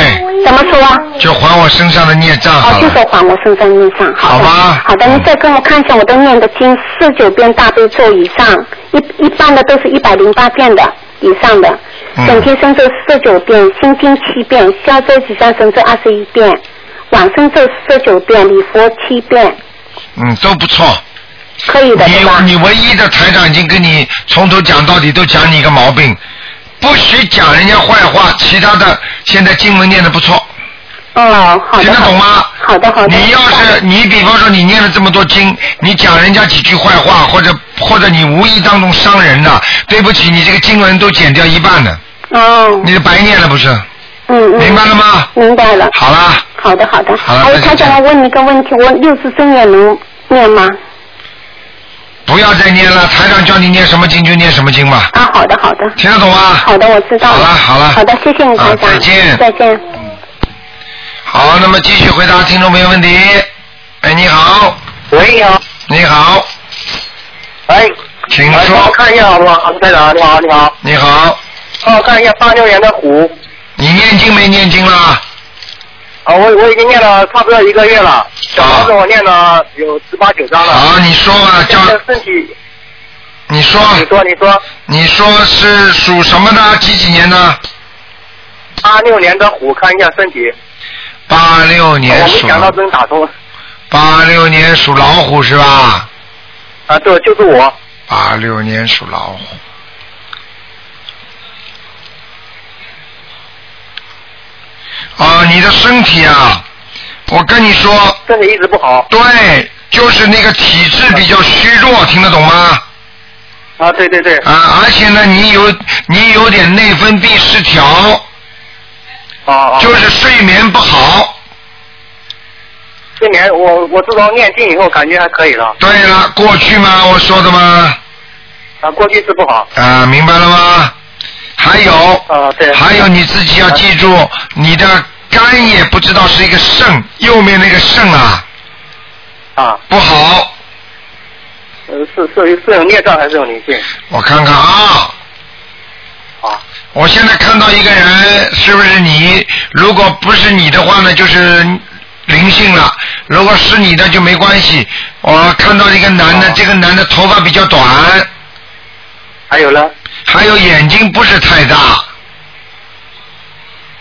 怎么说啊？就还我身上的孽障好哦，就。说还我身上孽障。好吧好的，你再跟我看一下，我都念的经四九遍大悲咒以上，一一般的都是一百零八遍的以上的。嗯整天生咒四九遍，心经七遍，消灾吉祥神咒二十一遍，往生咒四九遍，礼佛七遍，嗯，都不错。可以的，对吧？你你唯一的台长已经跟你从头讲到底，都讲你一个毛病，不许讲人家坏话，其他的现在经文念的不错。哦，好的。听得懂吗？好的，好的。你要是你比方说你念了这么多经，你讲人家几句坏话，或者或者你无意当中伤人了，对不起，你这个经文都减掉一半了，哦，你是白念了不是？嗯嗯。明白了吗？明白了。好啦，好的，好的。好了还有台长，那就这样我问你个问题，我六十真也能念吗？不要再念了，台长叫你念什么经就念什么经吧，啊，好的好的。听得懂吗？好的，我知道好了好了好的，谢谢你台长。啊再见再见。好，那么继续回答听众朋友问题。哎，你好，喂，你好，你好，哎，请说帮我说。看一下好不好？台长，你好，你好，你好，帮我看一下八六年的虎。你念经没念经啦？啊，我我已经念了差不多一个月了，小房子我念了有十八九章了。好，你说吧，叫身体，你说，你说你说，你说是属什么的？几几年的？八六年的虎，看一下身体。八六年属没想到真打通。八六年属老虎是吧？啊，对，就是我。八六年属老虎。啊，你的身体啊，我跟你说，身体一直不好。对，就是那个体质比较虚弱，听得懂吗？啊，对对对。啊，而且呢，你有你有点内分泌失调，啊啊。就是睡眠不好。睡眠，我我自从念经以后，感觉还可以了。对了，过去吗？我说的吗？啊，过去是不好。啊，明白了吗？还有，啊，对。还有你自己要记住，你的肝也不知道是一个肾，右面那个肾啊啊，不好。呃，是是是有孽障还是有灵性？我看看啊，啊，我现在看到一个人，是不是你？如果不是你的话呢，就是灵性了；如果是你的就没关系。我看到一个男的，哦这个男的头发比较短，还有呢？还有眼睛不是太大，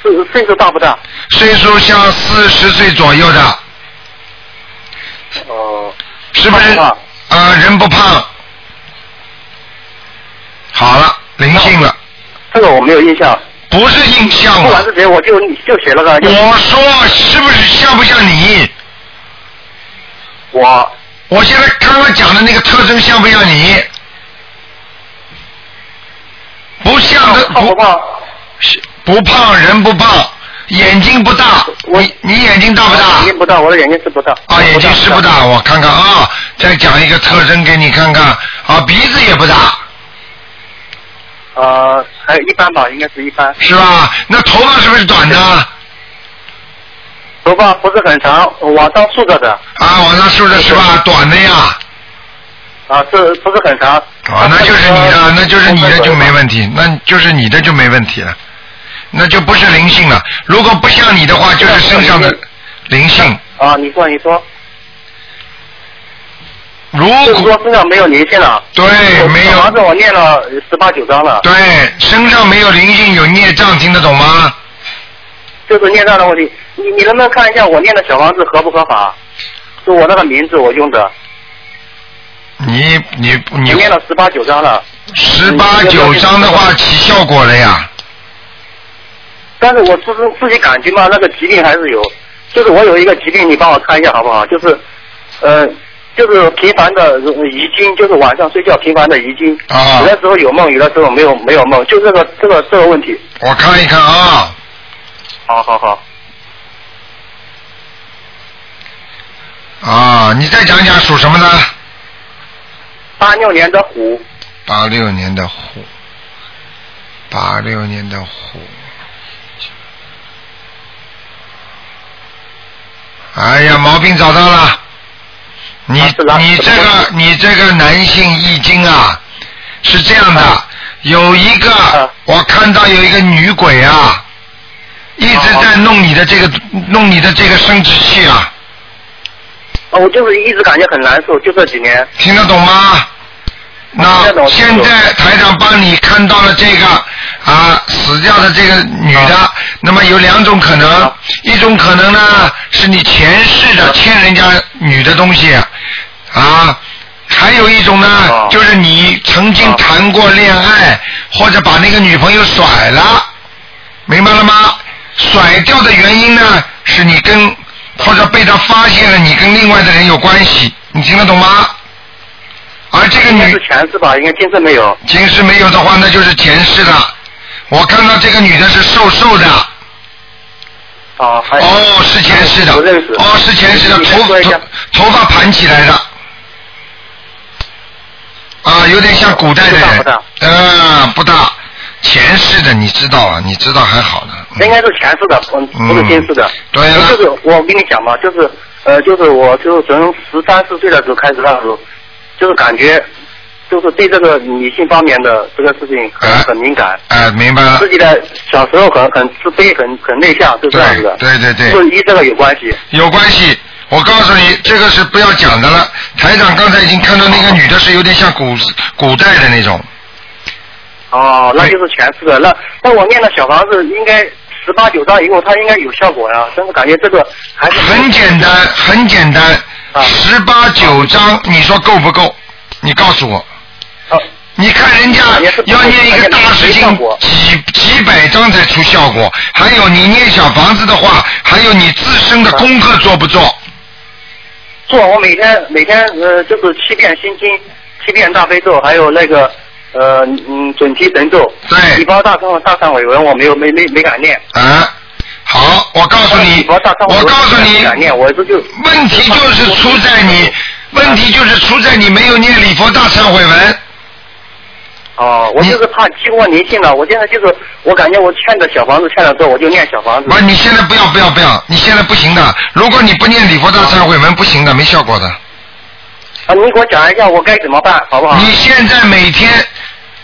岁岁数大不大？岁数像四十岁左右的，哦、是不是？啊、人不胖。好了，灵性了，这个我没有印象。不是印象了。不管是谁，我就就写了个。我说是不是像不像你？我我现在刚刚讲的那个特征像不像你？不胖不胖？不胖，人不胖，眼睛不大。我你你眼睛大不大眼？睛不大，我的眼睛是不大。啊，眼睛是不大，我看看啊，再讲一个特征给你看看啊，鼻子也不大，呃，还有一般吧，应该是一般。是吧？那头发是不是短的？啊，头发不是很长，往上竖着的，啊往上竖着是吧？短的呀，啊，这不是很长？啊，那就是你的，那就是你的就没问题，那就是你的就没问题了，那就不是灵性了。如果不像你的话，就是身上的灵性。啊，你说你说，如果说身上没有灵性了。对没有小房子我念了十八九章了，对身上没有灵性有孽障，听得懂吗？就是孽障的问题。你你能不能看一下我念的小房子合不合法？就我那个名字我用的，你你我你念了十八九章了。十八九章的话起效果了呀。但是我自己自己感觉嘛，那个疾病还是有，就是我有一个疾病，你帮我看一下好不好？就是，呃，就是频繁的呃遗精，就是晚上睡觉频繁的遗精，啊有的时候有梦，有的时候没有没有梦，就这个这个这个问题。我看一看啊，好好好，啊，你再讲讲属什么的？八六年的虎，八六年的虎，八六年的虎。哎呀，毛病找到了。你、你这个你这个男性易经啊，是这样的，啊有一个、啊我看到有一个女鬼啊，一直在弄你的这个、弄你的这个生殖器啊，啊我就是一直感觉很难受，就这几年。听得懂吗？那现在台长帮你看到了这个啊死掉的这个女的，那么有两种可能啊，一种可能呢是你前世的欠人家女的东西啊，还有一种呢哦就是你曾经哦谈过恋爱，或者把那个女朋友甩了，明白了吗？甩掉的原因呢是你跟或者被他发现了你跟另外的人有关系，你听得懂吗？而这个女是前世吧，应该今世没有。今世没有的话，那就是前世的。我看到这个女的是瘦瘦的，啊，还哦，是前世的，不认识。哦，是前世的，头头头发盘起来的，啊有点像古代的人。不大呃，不大，前世的你知道啊，你知道还好呢。嗯应该是前世的，嗯，不是今世的。对了就是我跟你讲嘛，就是呃，就是我就是从十三四岁的时候开始那时候，就是感觉，就是对这个女性方面的这个事情很、哎很敏感。哎，明白了自。己的小时候很很自卑，很很内向，就这样子的。对对对是不是与这个有关系？有关系。我告诉你，这个是不要讲的了。台长刚才已经看到那个女的是有点像古古代的那种，哦，那就是前世的。那那我念的小房子应该十八九章以后，它应该有效果呀。但是感觉这个还是很简单，很简单。啊十八九章，你说够不够？你告诉我。哦你看人家要念一个大事没效情，几几百章才出效果。还有你念小房子的话，还有你自身的功课做不做？做我每天每天呃就是七遍心经，七遍大悲咒，还有那个呃嗯准提神咒。对礼包大忏大忏悔文我没有没没没敢念。啊，好，我告诉你我告诉你问题就是出在你，问题就是出在你没有念礼佛大忏悔文。哦，我就是怕激活灵性了。我现在就是我感觉我欠的小房子欠了之后，我就念小房子。不，你现在不要不要不要，你现在不行的。如果你不念礼佛大忏悔文，不行的，没效果的。啊，你给我讲一下我该怎么办，好不好？你现在每天，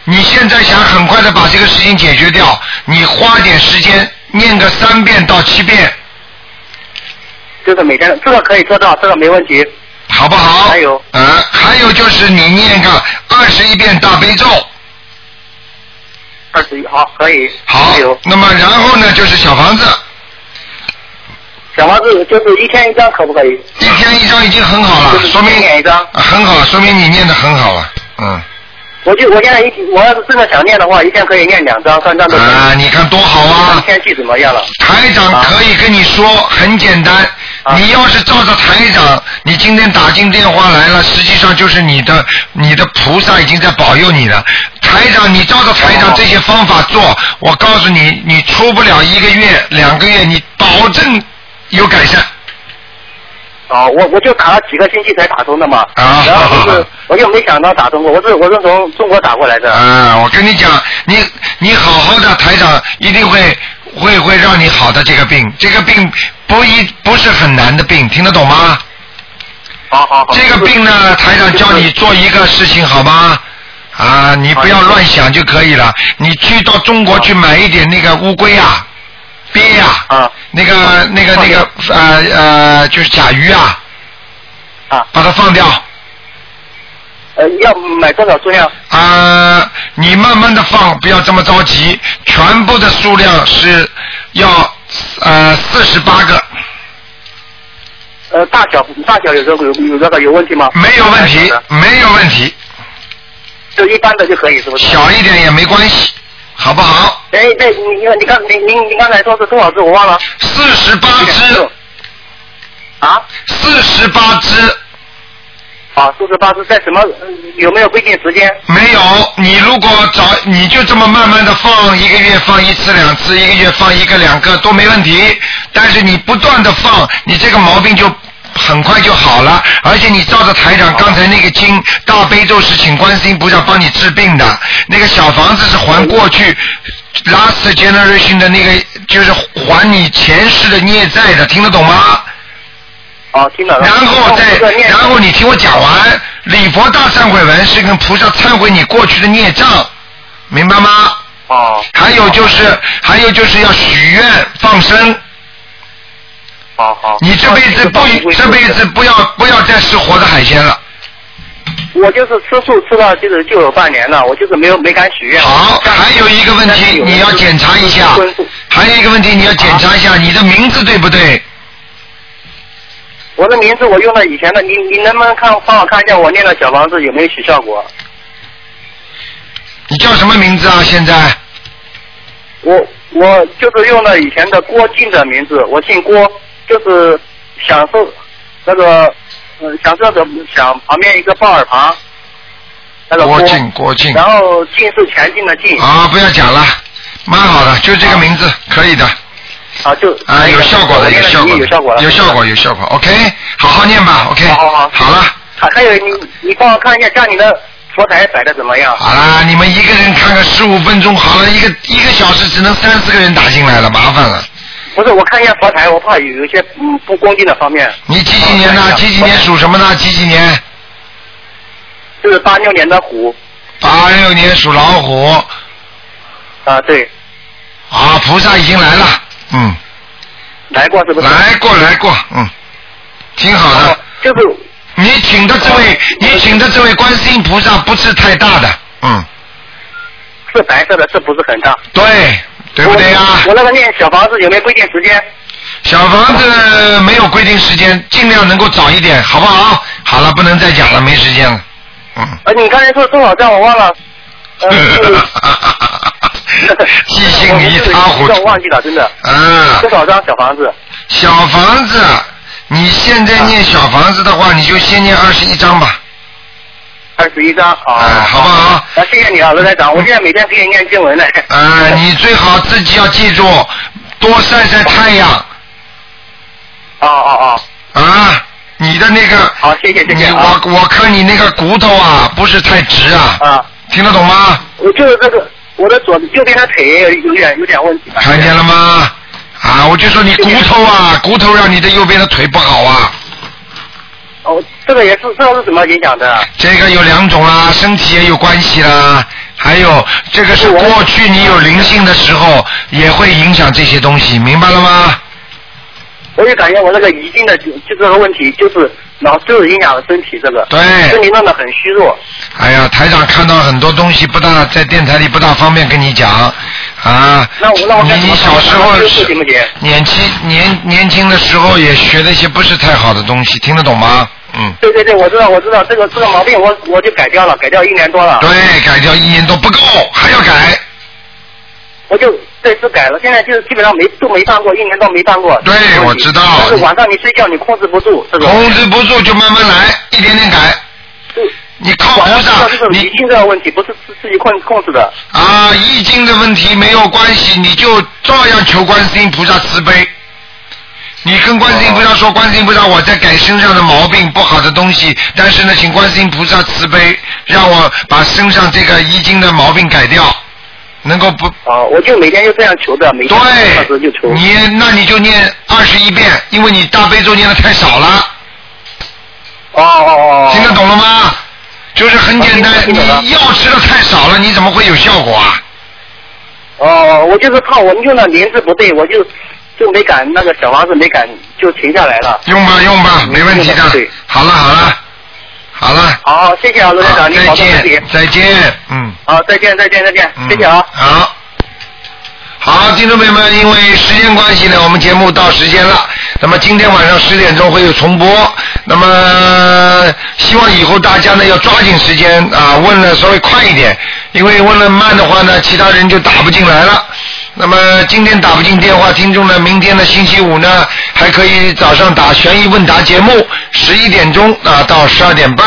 你现在想很快的把这个事情解决掉，你花点时间念个三遍到七遍，就是每天这个可以做到，这个没问题。好不好？还有呃，还有就是你念个二十一遍大悲咒，二十一，好，可以。好有。那么然后呢，就是小房子，小房子就是一天一张，可不可以？一天一张已经很好了，说明一天一张啊很好，说明你念的很好了，嗯。我就我现在一我要是真的想念的话，一天可以念两张、三张都可以。啊，你看多好啊！天气怎么样了？台长可以跟你说，很简单。啊你要是照着台长，你今天打进电话来了，实际上就是你的你的菩萨已经在保佑你了。台长，你照着台长哦这些方法做，我告诉你，你出不了一个月、两个月，你保证有改善。哦，我我就打了几个星期才打通的嘛。啊然后就是我就没想到打通过，我是我是从中国打过来的。啊，我跟你讲，你你好好的，台长一定会会会让你好的这个病，这个病不一不是很难的病，听得懂吗？好好好。这个病呢，台长教你做一个事情好吗？啊，你不要乱想就可以了。你去到中国去买一点那个乌龟啊、鳖呀、啊那个那个那个呃呃，就是甲鱼啊，啊把它放掉。呃，要买多少数量？啊，你慢慢的放，不要这么着急。全部的数量是要呃四十八个，呃，大小大小有这个有有这个有问题吗？没有问题没有问题，就一般的就可以，是不是？小一点也没关系，好不好？哎，那你你你刚你您您刚才说是多少只我忘了。四十八只，啊？四十八只。啊，四十八是在什么？有没有规定时间？没有，你如果找你就这么慢慢的放，一个月放一次两次，一个月放一个两个都没问题。但是你不断的放，你这个毛病就很快就好了。而且你照着台长刚才那个经大悲咒是请观音菩萨帮你治病的，那个小房子是还过去 last generation 的那个，就是还你前世的孽债的，听得懂吗？哦，听到了。然后再然后你听我讲完，礼佛大忏悔文是跟菩萨忏悔你过去的孽障，明白吗？哦。还有就是，还有就是要许愿放生。好好。你这辈子不，这辈子不要不要再吃活的海鲜了。我就是吃素吃了就是就有半年了，我就是没有没敢许愿。好，还有一个问题你要检查一下，还有一个问题你要检查一下你的名字对不对？我的名字我用了以前的，你你能不能看帮我看一下我念的小房子有没有起效果？你叫什么名字啊？现在？我我就是用了以前的郭靖的名字，我姓郭，就是享受那个呃享受的享旁边一个抱耳旁，那个郭靖，郭靖。然后进是前进的进。啊，不要讲了，蛮好的，就这个名字可以的。啊，就啊，有效果的，有效果的，有效果了，有效果，有效果。OK，好好念吧。OK，好好好，好了。还还有你你帮我看一下家里的佛台摆的怎么样？好啦，你们一个人看个十五分钟，好了，一个一个小时只能三四个人打进来了，麻烦了。不是，我看一下佛台，我怕有有一些嗯不恭敬的方面。你几几年的？几几年属什么呢？几几年？就是八六年的虎八六年属老虎。啊，对，啊，菩萨已经来了，嗯，来过是不是？来过来过，嗯，挺好哦的。就是你请的这位，你请的这位观世音菩萨不是太大的，嗯，是白色的，是不是很大？对，对不对呀、我我那个念小房子有没有规定时间？小房子没有规定时间，尽量能够早一点，好不好？好了，不能再讲了，没时间了。嗯。呃，你刚才说多少张我忘了。呃，是 记性一塌糊涂我忘记了，真的。嗯多，少张小房子？小房子，你现在念小房子的话，你就先念二十一张吧。二十一张啊。哎好不好？啊，谢谢你啊，罗台长，我现在每天给你念经文呢。啊，你最好自己要记住，多晒晒太阳哦哦哦，啊。你的那个，好，谢谢谢谢啊我我看你那个骨头啊，不是太直啊，啊，听得懂吗？我就是这个，我的左右边的腿有点有点问题吧。看见了吗？啊，我就说你骨头啊，骨头让你的右边的腿不好啊。哦，这个也是，这个是怎么影响的？这个有两种啦，身体也有关系啦，还有这个是过去你有灵性的时候也会影响这些东西，明白了吗？我就感觉我那个遗精的就就这个问题，就是脑就是影响了身体这个，对身体弄得很虚弱。哎呀，台长看到很多东西不大，在电台里不大方便跟你讲啊。那我那我你你小时候行不行？年轻年年轻的时候也学了一些不是太好的东西，听得懂吗？嗯。对对对，我知道我知道这个这个毛病我我就改掉了，改掉一年多了。对，改掉一年多不够，还要改。我就这次改了，现在就是基本上没都没犯过，一年都没犯过。对我知道就是晚上你睡觉你控制不住，这个。控制不住就慢慢来，一点点改。你靠晚菩萨你理性这个问题不是自自己控控制的。啊，易经的问题没有关系，你就照样求观世音菩萨慈悲。你跟观世音菩萨说，观世音菩萨，我在改身上的毛病不好的东西，但是呢，请观世音菩萨慈悲，让我把身上这个易经的毛病改掉，能够不啊，我就每天就这样求的，每天二十就求对，。你那你就念二十一遍，因为你大悲咒念的太少了，哦哦哦。听得懂了吗？就是很简单啊，你药吃的太少了，你怎么会有效果啊？哦，我就是怕我们用的名字不对，我就就没敢那个小房子没敢就停下来了。用吧用吧，没问题的对。好了好了，好了。好，谢谢啊，罗台好长，你再保重身体见。再见，嗯。好，再见再见再见，嗯谢谢啊。好。好，听众朋友们，因为时间关系呢，我们节目到时间了。那么今天晚上十点钟会有重播。那么希望以后大家呢要抓紧时间啊，问的稍微快一点，因为问了慢的话呢，其他人就打不进来了。那么今天打不进电话，听众呢，明天的星期五呢，还可以早上打悬疑问答节目，十一点钟啊到十二点半。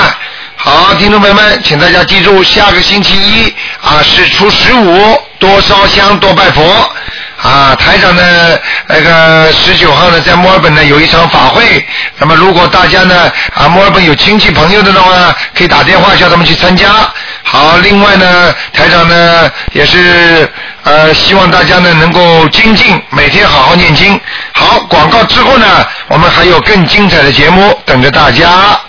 好，听众朋友们，请大家记住，下个星期一啊是初十五，多烧香，多拜佛。啊，台长呢，那个十九号呢，在墨尔本呢有一场法会。那么，如果大家呢啊墨尔本有亲戚朋友的话，可以打电话叫他们去参加。好，另外呢，台长呢也是呃希望大家呢能够精进，每天好好念经。好，广告之后呢，我们还有更精彩的节目等着大家。